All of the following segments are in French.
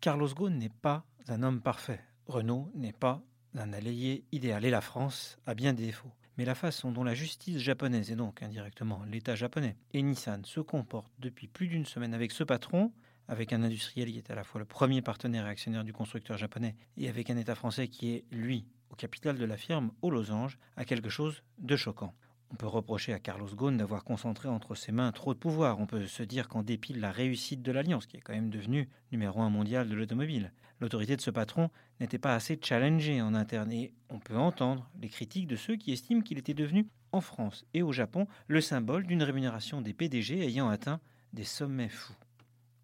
Carlos Ghosn n'est pas un homme parfait. Renault n'est pas un allié idéal. Et la France a bien des défauts. Mais la façon dont la justice japonaise, et donc indirectement l'État japonais, et Nissan se comportent depuis plus d'une semaine avec ce patron, avec un industriel qui est à la fois le premier partenaire et actionnaire du constructeur japonais, et avec un État français qui est, lui, au capital de la firme, aux losanges, a quelque chose de choquant. On peut reprocher à Carlos Ghosn d'avoir concentré entre ses mains trop de pouvoir. On peut se dire qu'en dépit de la réussite de l'Alliance, qui est quand même devenue numéro un mondial de l'automobile, l'autorité de ce patron n'était pas assez challengée en interne. Et on peut entendre les critiques de ceux qui estiment qu'il était devenu, en France et au Japon, le symbole d'une rémunération des PDG ayant atteint des sommets fous.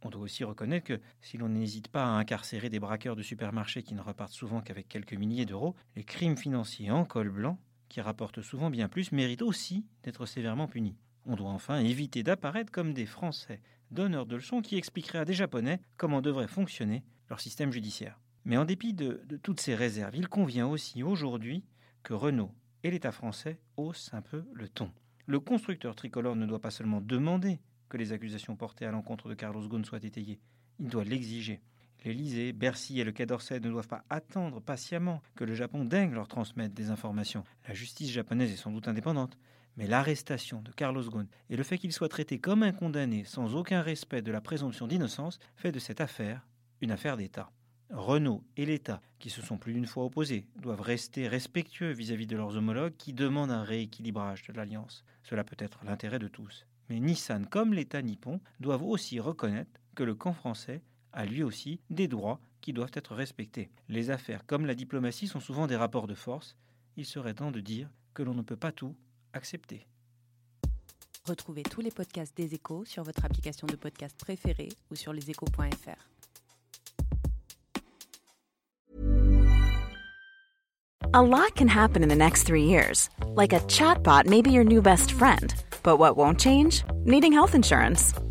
On doit aussi reconnaître que si l'on n'hésite pas à incarcérer des braqueurs de supermarchés qui ne repartent souvent qu'avec quelques milliers d'euros, les crimes financiers en col blanc, qui rapportent souvent bien plus, méritent aussi d'être sévèrement punis. On doit enfin éviter d'apparaître comme des Français donneurs de leçons qui expliqueraient à des Japonais comment devrait fonctionner leur système judiciaire. Mais en dépit de, de toutes ces réserves, il convient aussi aujourd'hui que Renault et l'État français haussent un peu le ton. Le constructeur tricolore ne doit pas seulement demander que les accusations portées à l'encontre de Carlos Ghosn soient étayées. Il doit l'exiger. L'Élysée, Bercy et le Quai d'Orsay ne doivent pas attendre patiemment que le Japon dingue leur transmette des informations. La justice japonaise est sans doute indépendante, mais l'arrestation de Carlos Ghosn et le fait qu'il soit traité comme un condamné sans aucun respect de la présomption d'innocence fait de cette affaire une affaire d'État. Renault et l'État, qui se sont plus d'une fois opposés, doivent rester respectueux vis-à-vis -vis de leurs homologues qui demandent un rééquilibrage de l'alliance. Cela peut être l'intérêt de tous. Mais Nissan comme l'État nippon doivent aussi reconnaître que le camp français a lui aussi des droits qui doivent être respectés. Les affaires comme la diplomatie sont souvent des rapports de force. Il serait temps de dire que l'on ne peut pas tout accepter. Retrouvez tous les podcasts des échos sur votre application de podcast préférée ou sur leséchos.fr. A lot can happen in the next three years. Like a chatbot may be your new best friend. But what won't change? Needing health insurance.